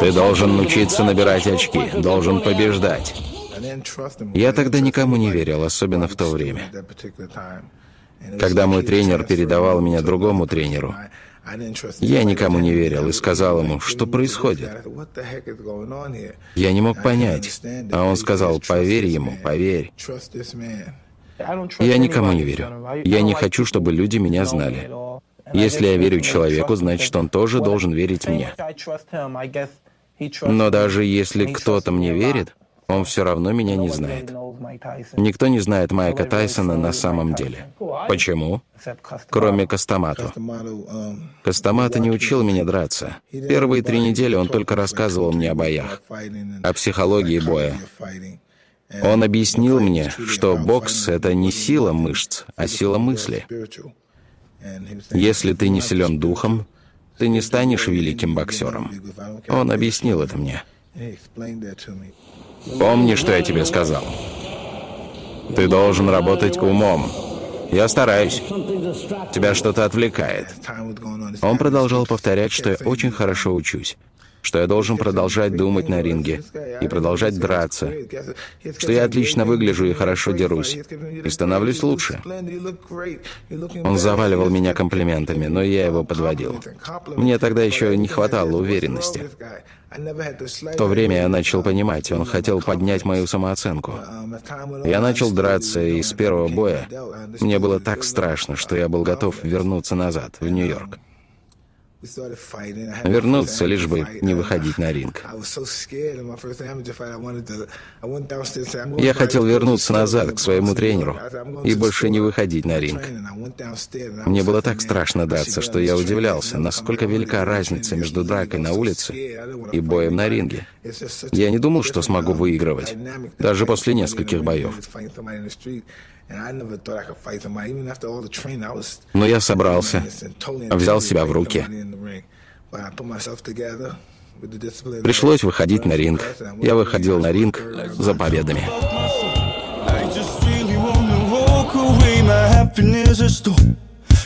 Ты должен научиться набирать очки, должен побеждать. Я тогда никому не верил, особенно в то время. Когда мой тренер передавал меня другому тренеру, я никому не верил и сказал ему, что происходит. Я не мог понять, а он сказал, поверь ему, поверь. Я никому не верю. Я не хочу, чтобы люди меня знали. Если я верю человеку, значит, он тоже должен верить мне. Но даже если кто-то мне верит, он все равно меня не знает. Никто не знает Майка Тайсона на самом деле. Почему? Кроме Костомату. Костомата не учил меня драться. Первые три недели он только рассказывал мне о боях, о психологии боя. Он объяснил мне, что бокс — это не сила мышц, а сила мысли. Если ты не силен духом, ты не станешь великим боксером. Он объяснил это мне. Помни, что я тебе сказал. Ты должен работать умом. Я стараюсь. Тебя что-то отвлекает. Он продолжал повторять, что я очень хорошо учусь что я должен продолжать думать на ринге и продолжать драться, что я отлично выгляжу и хорошо дерусь, и становлюсь лучше. Он заваливал меня комплиментами, но я его подводил. Мне тогда еще не хватало уверенности. В то время я начал понимать, он хотел поднять мою самооценку. Я начал драться, и с первого боя мне было так страшно, что я был готов вернуться назад, в Нью-Йорк. Вернуться, лишь бы не выходить на ринг. Я хотел вернуться назад к своему тренеру и больше не выходить на ринг. Мне было так страшно драться, что я удивлялся, насколько велика разница между дракой на улице и боем на ринге. Я не думал, что смогу выигрывать, даже после нескольких боев. Но я собрался, взял себя в руки. Пришлось выходить на ринг. Я выходил на ринг за победами.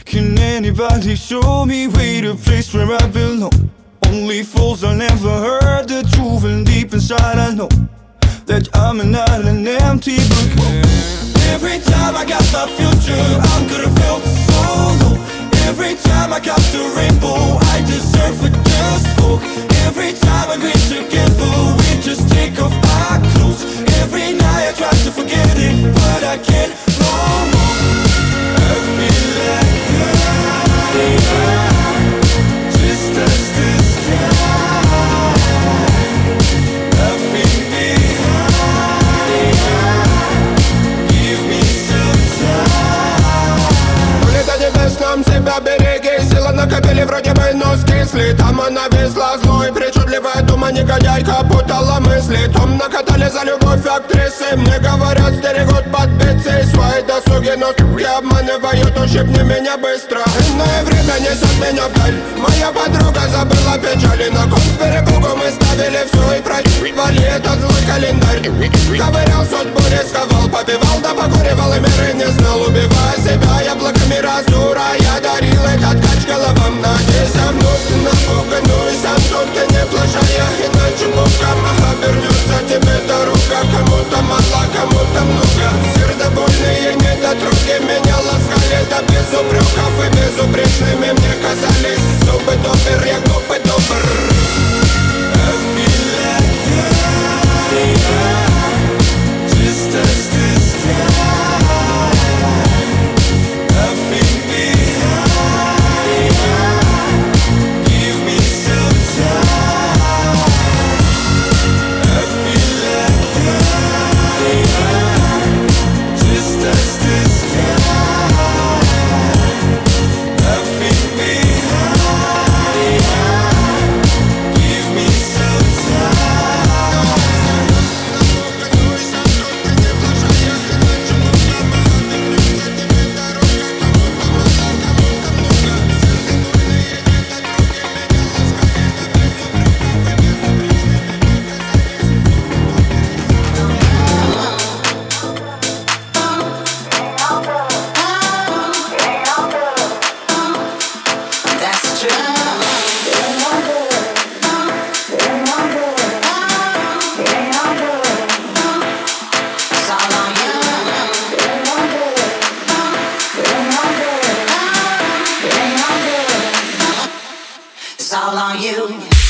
Can anybody show me way to place where I belong? Only fools have never heard the truth, and deep inside I know that I'm an empty book. my future I'm gonna feel so low Every time I catch the rainbow I deserve a. скисли Там она везла дума Негодяйка путала мысли. Том накатали за любовь актрисы. Мне говорят, стерегут подбиться Свои досуги, но суки обманывают Ущипни меня быстро. Иное время несет меня вдаль Моя подруга забыла печали. На кон с перепугу мы ставили все И проебали этот злой календарь. Ковырял судьбу, рисковал, побивал Да покуривал и меры не знал. Убивая себя яблоками разу дура Я дарил этот кач головам. Надеюсь, вновь ты напуган и сам тут ты не плашая Почему кому-то вернется тебе дорога Кому-то мало, кому-то много Сердобольные недотруги меня ласкали да без упреков и безупречными мне казались Зубы добр, я губы добр Just as this you.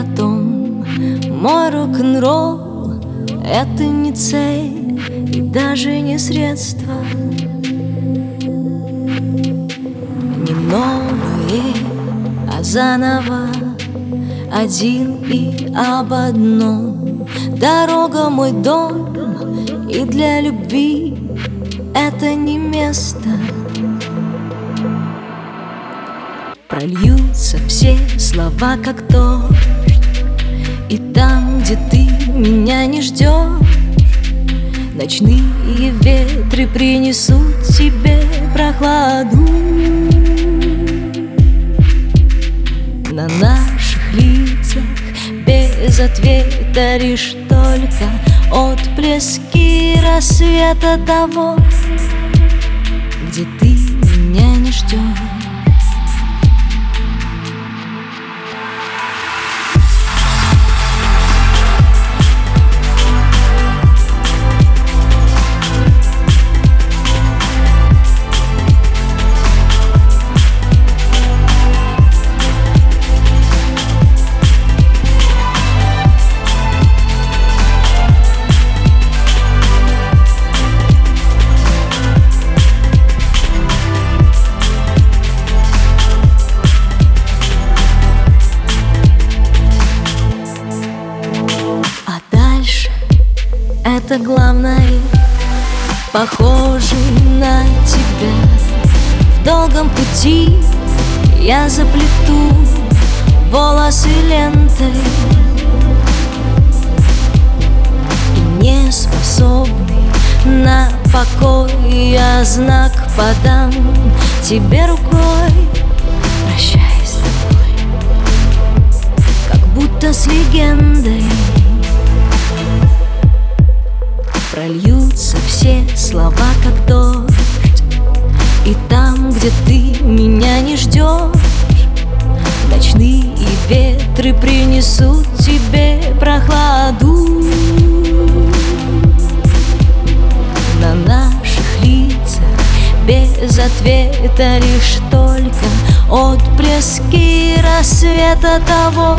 Потом. Мой рок-н-ролл — это не цель и даже не средство. Не новые, а заново один и об одном. Дорога мой дом, и для любви это не место. Прольются все слова, как там, где ты меня не ждешь Ночные ветры принесут тебе прохладу. На наших лицах без ответа Лишь только отблески рассвета того Знак подам тебе рукой Прощай с тобой. Как будто с легендой Прольются все слова, как дождь. И там, где ты меня не ждешь Ночные ветры принесут без ответа Лишь только отблески рассвета того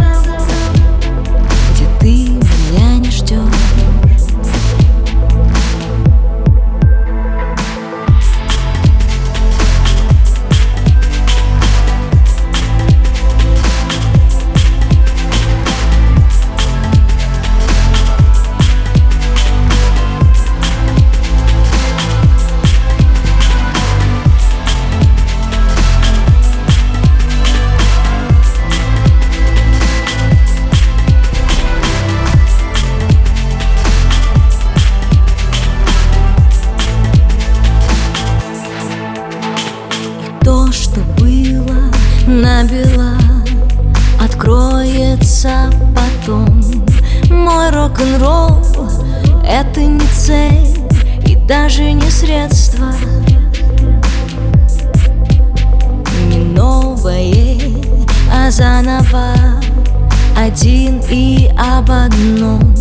и об одном.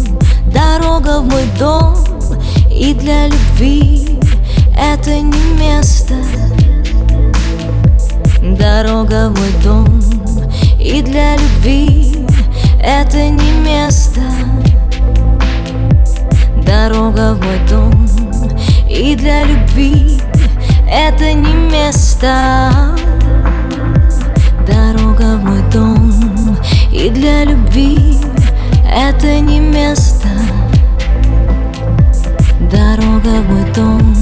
Дорога в мой дом И для любви это не место. Дорога в мой дом И для любви это не место. Дорога в мой дом И для любви это не место И для любви это не место. Дорога в мой дом.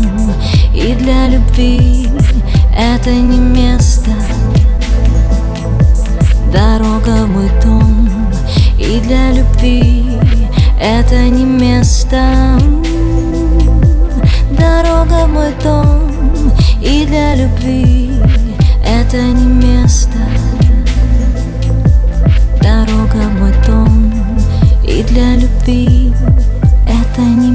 И для любви это не место. Дорога в мой дом. И для любви это не место. Дорога в мой дом. И для любви это не место Дорога в мой дом И для любви это не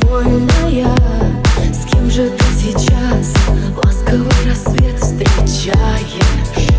довольная же ты сейчас ласковый рассвет встречаешь?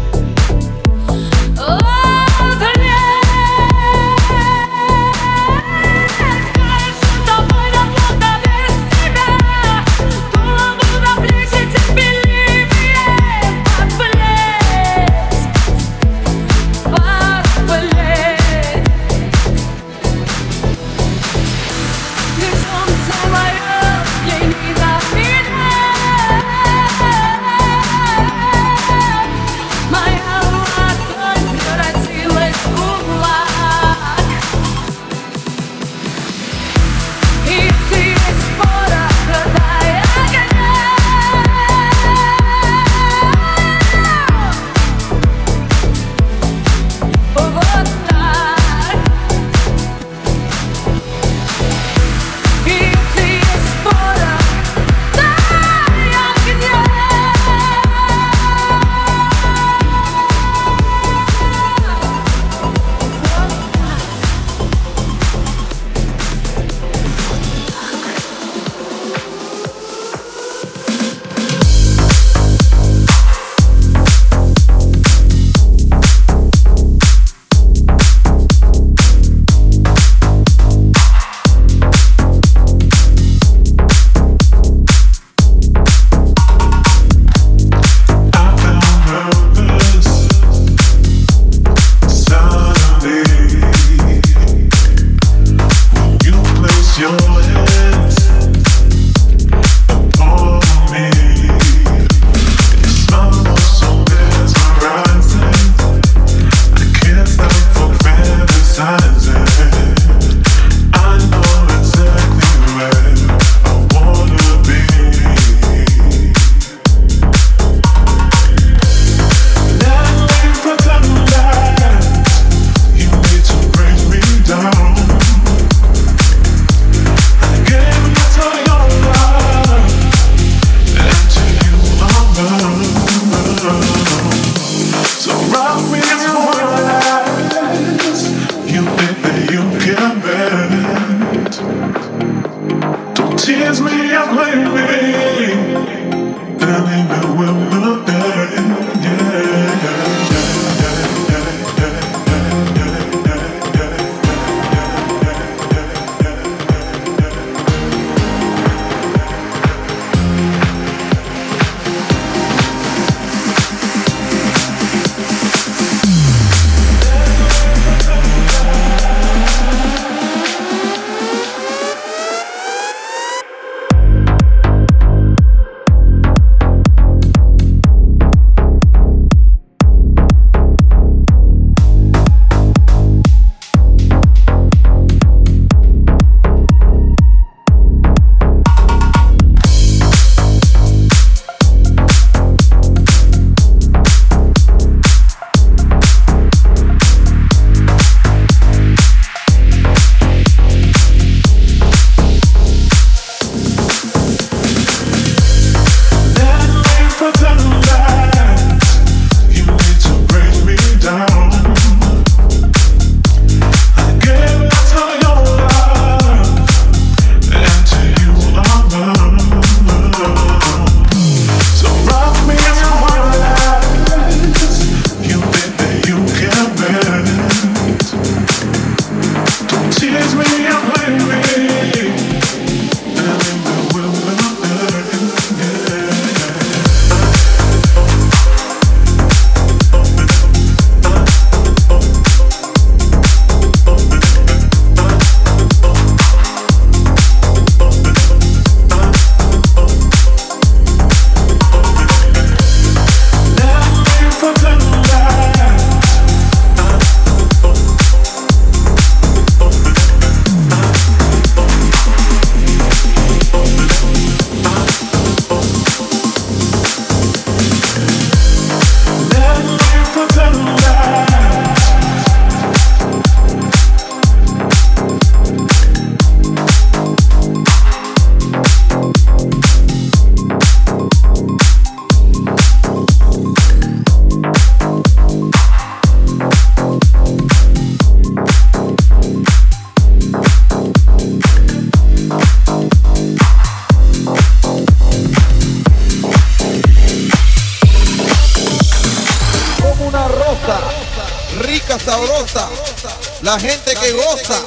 La gente que goza,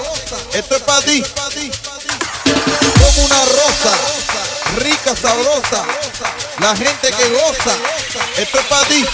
esto es para ti. Como una rosa, rica, sabrosa, la gente que goza, esto es para ti.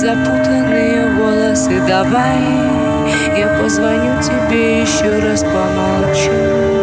Запутанные волосы. Давай, я позвоню тебе еще раз помолчу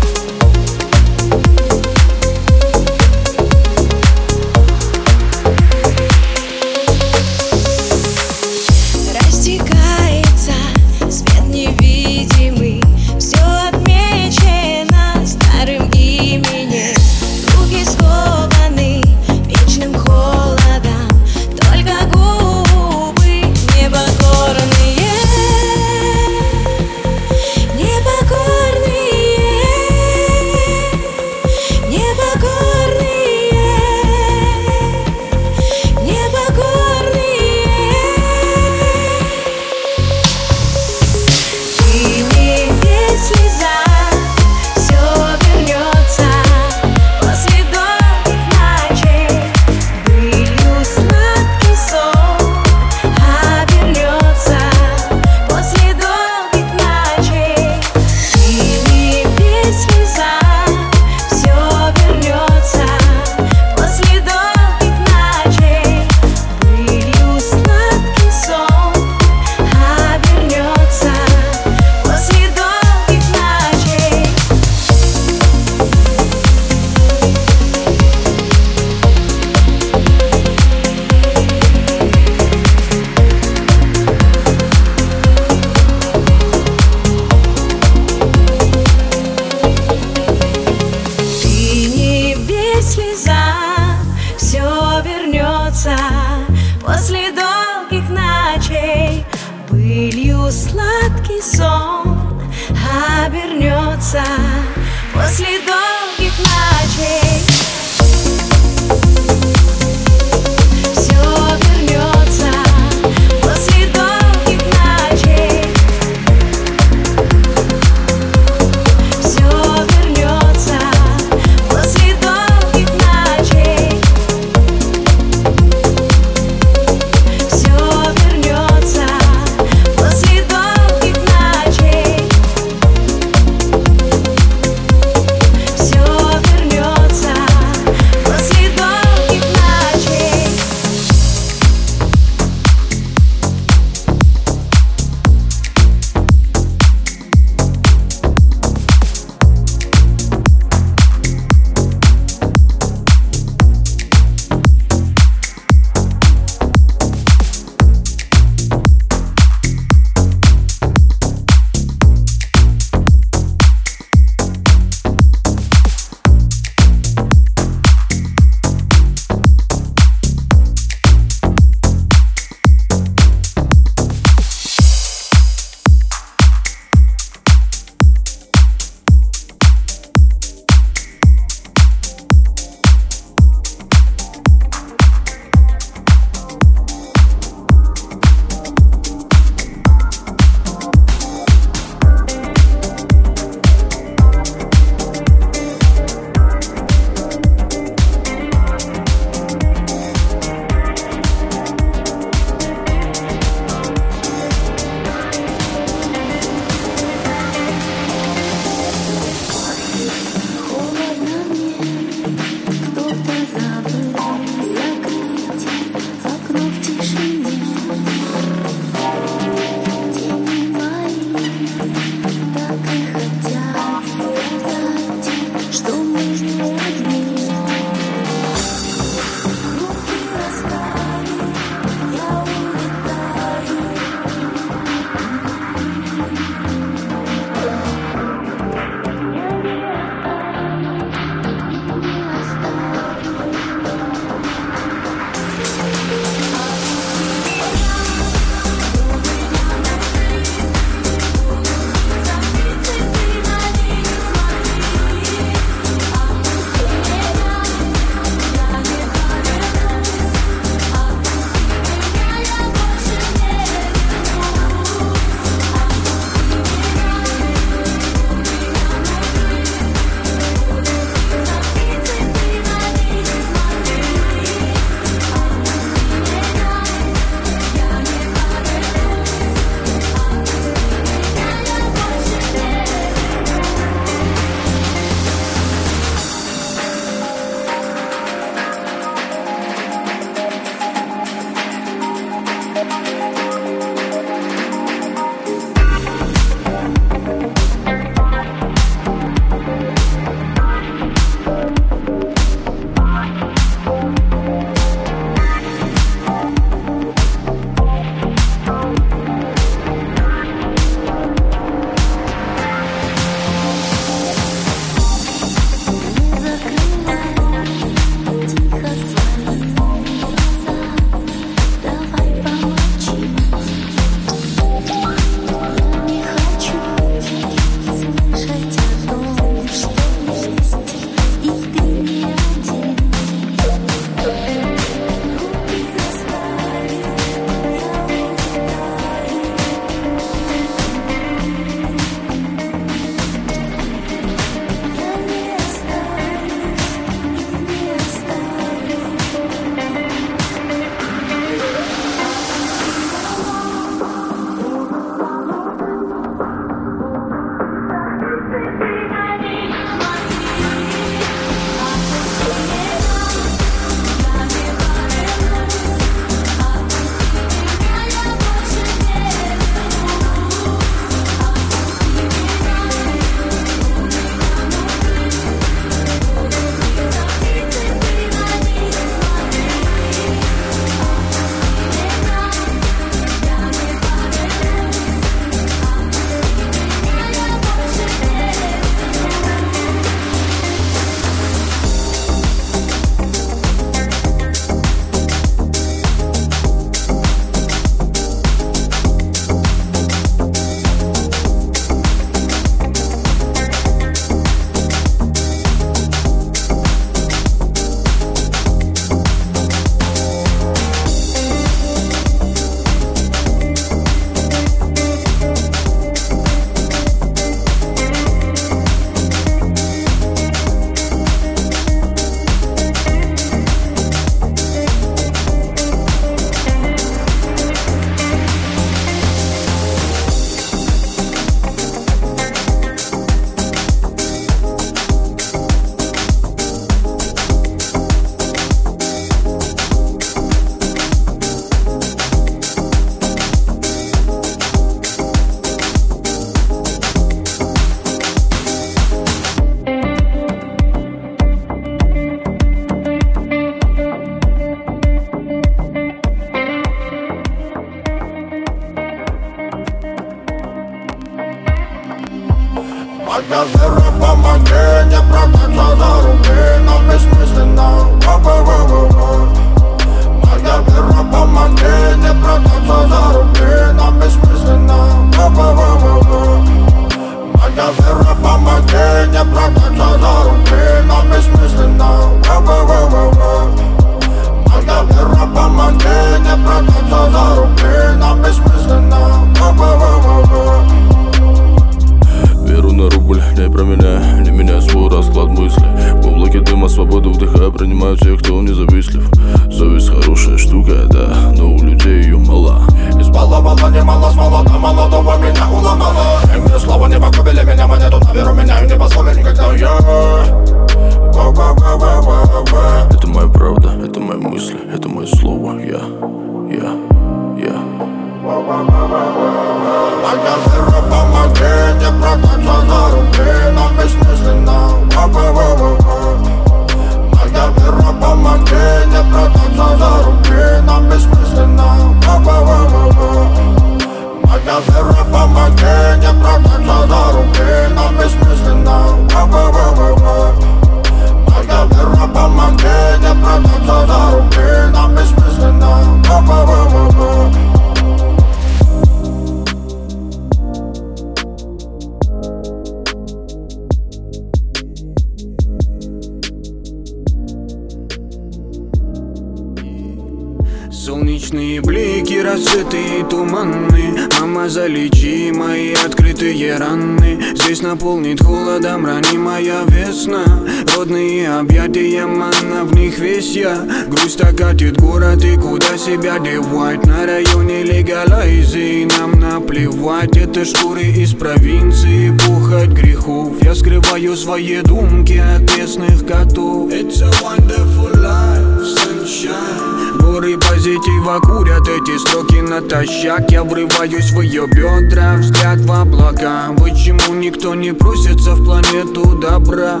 натощак Я врываюсь в ее бедра, взгляд в облака. Почему никто не просится в планету добра?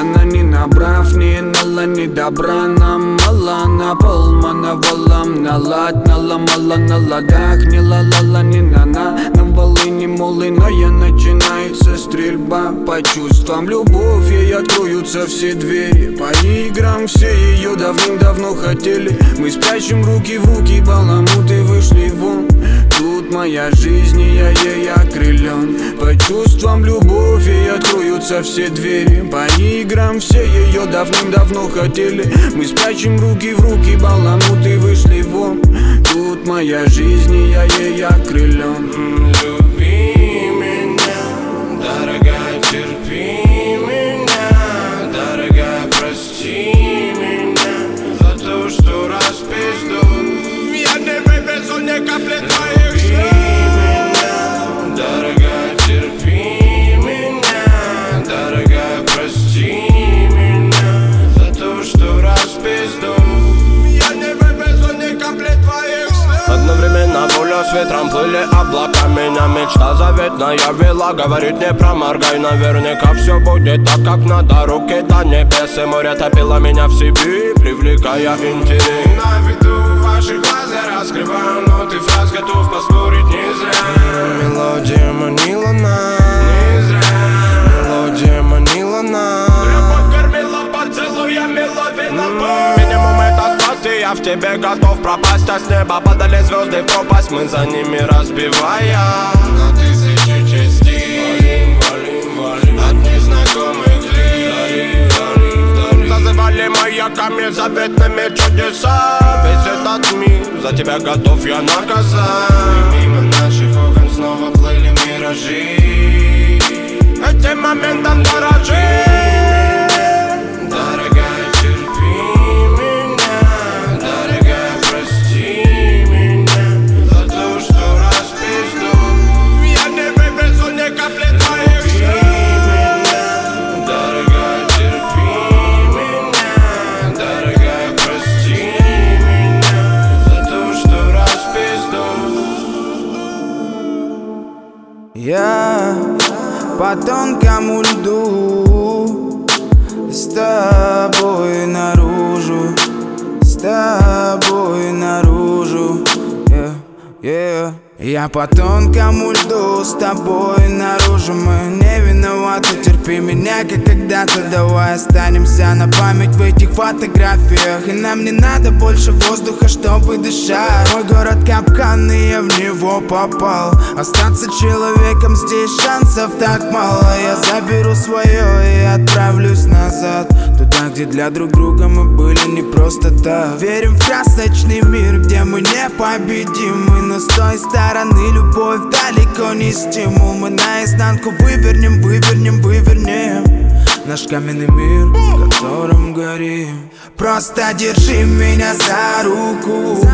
Она не набрав, не нала, не добра. Нам мало, на пол валам Налад, наломала на ладах Не ла-ла-ла, не на-на. На волыне молыная начинается стрельба По чувствам. Любовь ей откроются все двери. По играм все ее давным-давно хотели. Мы спрячем руки в руки, баламуты вышли вон моя жизнь, и я ей окрылен По чувствам любовь ей откроются все двери. По играм все ее давным-давно хотели. Мы спрячем руки в руки, баламуты вышли вон. Тут моя жизнь, и я ей окрылен Люби мечта заветная вела Говорит не проморгай. Наверняка все будет так, как надо. Руки до небес и море топило меня в себе Привлекая интерес. На виду ваших глаз я раскрываю ноты фраз Готов поспорить не зря. Мелодия манила нас я в тебе готов пропасть А с неба падали звезды в пропасть. Мы за ними разбивая. На тысячи частей. Валим, валим, валим От незнакомых лиц Зазывали маяками заветными чудеса. Весь этот мир за тебя готов я наказать Мимо наших окон снова плыли миражи. Этим моментом дорожи по тонкому льду С тобой наружу С тобой наружу yeah, yeah. Я по тонкому льду с тобой наружу Мы не виноваты, терпи меня, как когда-то. Давай останемся на память в этих фотографиях. И нам не надо больше воздуха, чтобы дышать. Мой город капкан, и я в него попал. Остаться человеком здесь шансов так мало. Я заберу свое и отправлюсь назад. Туда, где для друг друга мы были не просто так. Верим в красочный мир, где мы непобедимы. Но с той стороны любовь далеко не стимул. Мы наизнанку вывернем, вывернем, вывернем Наш каменный мир, в котором горим. Просто держи меня за руку.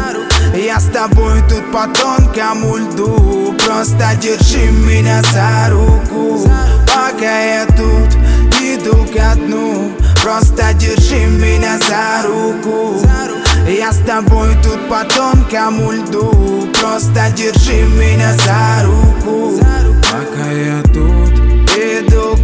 Я с тобой тут по тонкому льду. Просто держи меня за руку. Пока я тут иду ко дну. Просто держи меня за руку. Я с тобой тут по тонкому льду. Просто держи меня за руку. Пока я тут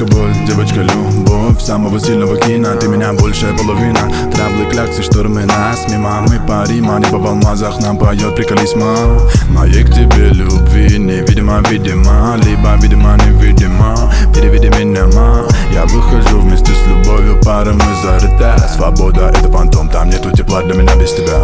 Девочка боль, девочка любовь Самого сильного кино, ты меня большая половина. Траблы, кляксы, штормы нас мимо. Мы парим, а небо в алмазах нам поет Приколись, ма Моей к тебе любви Невидимо, видимо. Либо видимо, невидимо. Переведи меня, ма. Я выхожу вместе с любовью Пары мы зарыта Свобода это фантом Там нету тепла для меня без тебя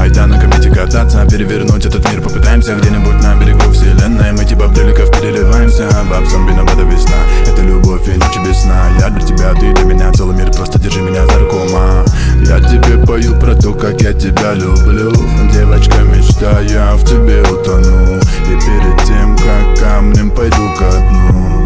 Айда на комете кататься Перевернуть этот мир. Попытаемся Где-нибудь на берегу вселенной. Мы типа бреликов переливаемся Во всем виновата весна. Это любовь и ночи без сна. Я для тебя, ты для меня Целый мир. Просто держи меня за руку, ма Я тебе пою про то, как я тебя люблю. Девочка, мечта, я в тебе утону. И перед тем, как камнем пойду ко дну.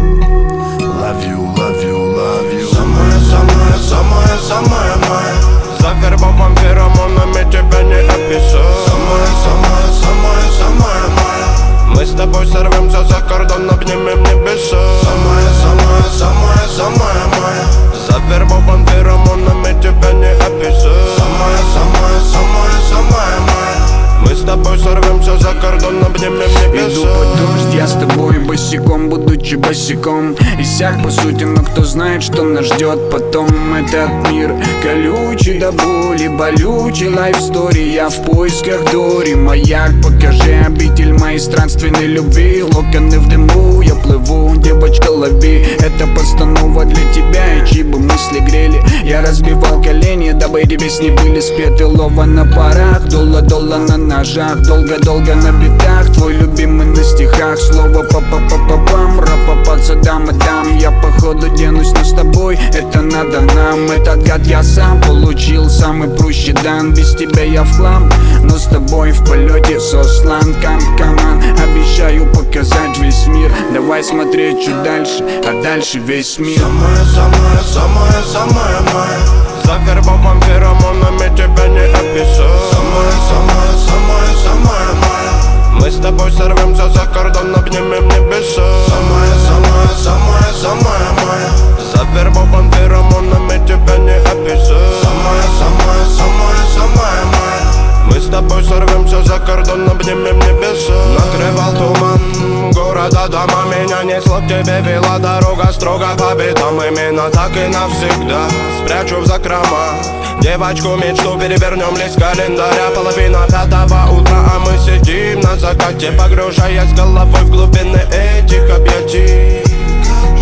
Love you, love you, love you. Самая, самая, самая, самая моя Завербован феромонами тебя не описать Самая, самая, самая, самая моя Мы с тобой сорвемся за кордон, обнимем небеса. Самая, самая, самая, самая моя Завербован феромонами тебя не описать Самая, самая, самая, самая моя Мы с тобой сорвемся за кордон, обнимем небеса. Иду под дождь, я с тобой босиком, будучи босиком. Иссяк по сути, но кто знает, что нас ждет потом. Этот мир колючий до боли, болючий лайф стори. Я в поисках Дори, маяк, покажи обитель моей странственной любви. Локоны в дыму, я плыву, девочка лови. Это постанова для тебя, и чьи бы мысли грели. Я разбивал колени, дабы эти песни были спеты. Лова на парах, долла-долла на ножах Долго-долго на битах, твой любимый на стихах. Слово па па па па пам ра-па-па цадам дам Я походу денусь, но с тобой. Это надо нам Этот гад я сам получил, самый прущий дан. Без тебя я в хлам, но с тобой в полете сослан Кам каман, обещаю показать весь мир. Давай смотреть чуть дальше, а дальше весь мир. Самая, самая, самая, самая моя Завербован феромонами тебя не описать Самая, самая, самая, самая моя Мы с тобой сорвемся за кордон, обнимем небеса. Самая, самая, самая, самая моя Завербован феромонами тебя не описать Самая, самая, самая, самая моя Мы с тобой сорвемся за кордон, обнимем небеса. Накрывал туман города дома Меня несло к тебе, вела дорога строго по битам Именно так и навсегда спрячу в закрома. Девочку мечту перевернем лист календаря. Половина пятого утра, а мы сидим на закате Погружаясь головой в глубины этих объятий. Как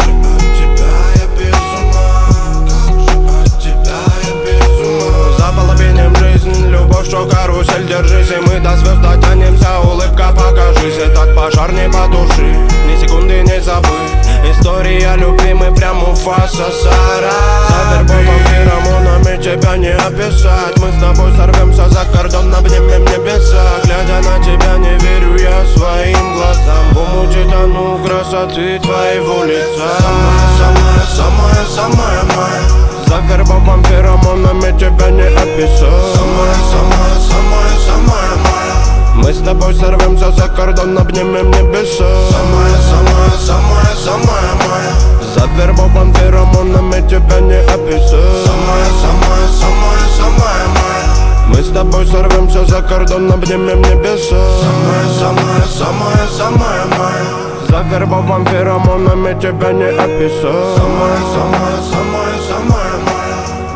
же любовь, что карусель Держись, и мы до звезд дотянемся Улыбка, покажись, этот пожар не потуши. Ни секунды не забыть История любви, мы прям у фаса Сара Завербован феромонами тебя не описать. Мы с тобой сорвемся за кордон, обнимем небеса Глядя на тебя не верю я своим глазам. В умуте тону красоты твоего лица Самая, самая, самая, самая моя Завербован феромонами тебя не описать Самая, самая, самая, самая моя мы с тобой сорвемся за кордон, обнимем небеса. Самая, самая, самая, самая моя Завербован феромонами тебя не описать Самая, самая, самая, самая моя Мы с тобой сорвемся за кордон, обнимем небеса. Самая, самая, самая, самая моя Завербован феромонами тебя не описать Самая, самая, самая, самая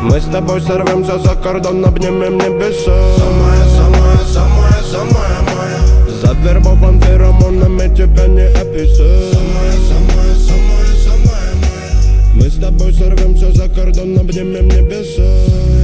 Мы с тобой сорвемся за кордон, обнимем небеса. Самая, самая, самая, самая моя. Завербован феромонами тебя не описать Самая, самая, самая, самая моя. Мы с тобой сорвемся за кордон, обнимем небеса